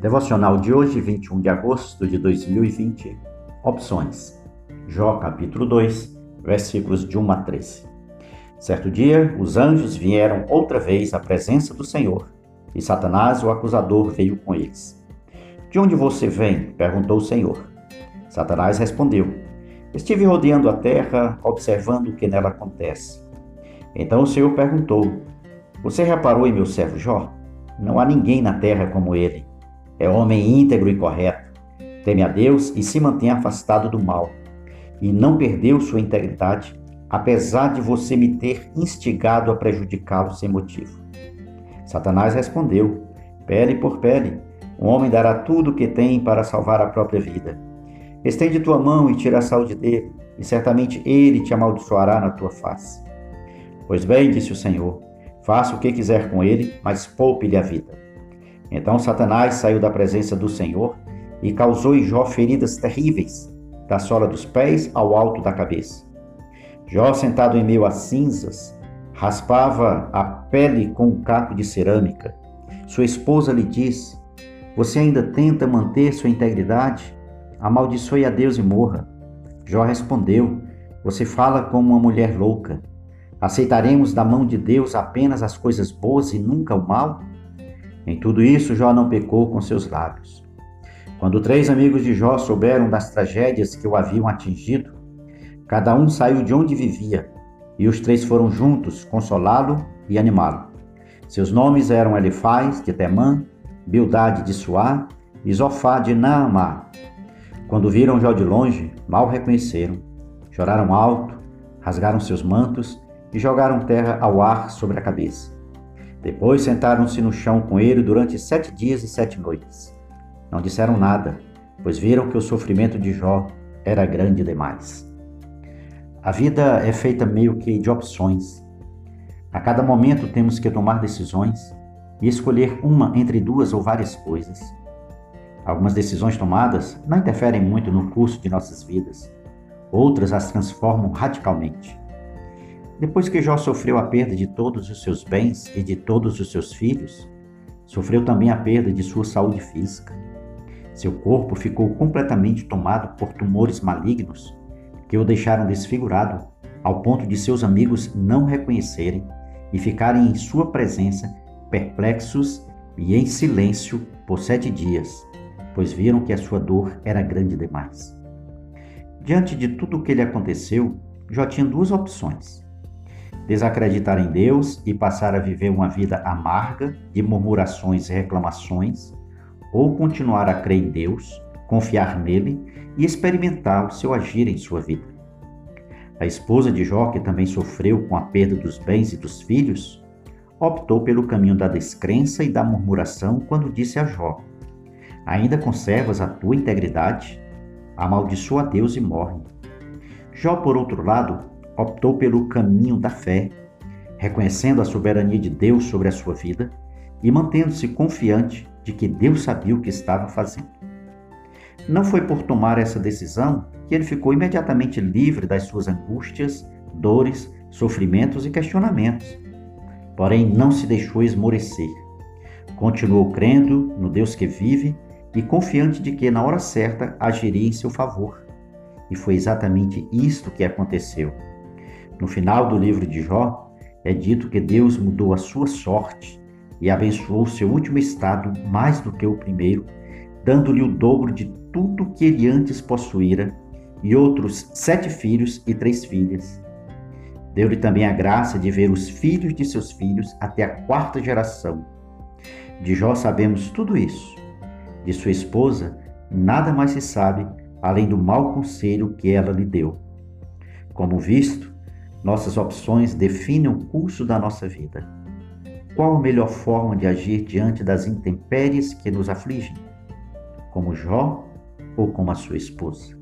Devocional de hoje, 21 de agosto de 2020. Opções. Jó capítulo 2, versículos de 1 a 13. Certo dia, os anjos vieram outra vez à presença do Senhor, e Satanás, o acusador, veio com eles. De onde você vem? perguntou o Senhor. Satanás respondeu: Estive rodeando a terra, observando o que nela acontece. Então o Senhor perguntou: Você reparou em meu servo Jó? Não há ninguém na terra como ele é homem íntegro e correto, teme a Deus e se mantém afastado do mal, e não perdeu sua integridade, apesar de você me ter instigado a prejudicá-lo sem motivo. Satanás respondeu: Pele por pele, um homem dará tudo o que tem para salvar a própria vida. Estende tua mão e tira a saúde dele, e certamente ele te amaldiçoará na tua face. Pois bem, disse o Senhor, faça o que quiser com ele, mas poupe-lhe a vida. Então Satanás saiu da presença do Senhor e causou em Jó feridas terríveis, da sola dos pés ao alto da cabeça. Jó, sentado em meio a cinzas, raspava a pele com um caco de cerâmica. Sua esposa lhe disse: Você ainda tenta manter sua integridade? Amaldiçoe a Deus e morra. Jó respondeu: Você fala como uma mulher louca. Aceitaremos da mão de Deus apenas as coisas boas e nunca o mal? Em tudo isso, Jó não pecou com seus lábios. Quando três amigos de Jó souberam das tragédias que o haviam atingido, cada um saiu de onde vivia, e os três foram juntos consolá-lo e animá-lo. Seus nomes eram Elifaz de Temã, Bildade de Suá e Zofá de Naamá. Quando viram Jó de longe, mal reconheceram. Choraram alto, rasgaram seus mantos e jogaram terra ao ar sobre a cabeça. Depois sentaram-se no chão com ele durante sete dias e sete noites. Não disseram nada, pois viram que o sofrimento de Jó era grande demais. A vida é feita meio que de opções. A cada momento temos que tomar decisões e escolher uma entre duas ou várias coisas. Algumas decisões tomadas não interferem muito no curso de nossas vidas, outras as transformam radicalmente. Depois que Jó sofreu a perda de todos os seus bens e de todos os seus filhos, sofreu também a perda de sua saúde física. Seu corpo ficou completamente tomado por tumores malignos que o deixaram desfigurado ao ponto de seus amigos não reconhecerem e ficarem em sua presença perplexos e em silêncio por sete dias, pois viram que a sua dor era grande demais. Diante de tudo o que lhe aconteceu, Jó tinha duas opções desacreditar em Deus e passar a viver uma vida amarga de murmurações e reclamações, ou continuar a crer em Deus, confiar nele e experimentar o seu agir em sua vida. A esposa de Jó, que também sofreu com a perda dos bens e dos filhos, optou pelo caminho da descrença e da murmuração quando disse a Jó: Ainda conservas a tua integridade? Amaldiçoa a Deus e morre. Jó, por outro lado, optou pelo caminho da fé, reconhecendo a soberania de Deus sobre a sua vida e mantendo-se confiante de que Deus sabia o que estava fazendo. Não foi por tomar essa decisão que ele ficou imediatamente livre das suas angústias, dores, sofrimentos e questionamentos. Porém, não se deixou esmorecer. Continuou crendo no Deus que vive e confiante de que, na hora certa, agiria em seu favor. E foi exatamente isto que aconteceu. No final do livro de Jó, é dito que Deus mudou a sua sorte e abençoou seu último estado mais do que o primeiro, dando-lhe o dobro de tudo que ele antes possuíra e outros sete filhos e três filhas. Deu-lhe também a graça de ver os filhos de seus filhos até a quarta geração. De Jó sabemos tudo isso. De sua esposa, nada mais se sabe além do mau conselho que ela lhe deu. Como visto, nossas opções definem o curso da nossa vida. Qual a melhor forma de agir diante das intempéries que nos afligem? Como Jó ou como a sua esposa?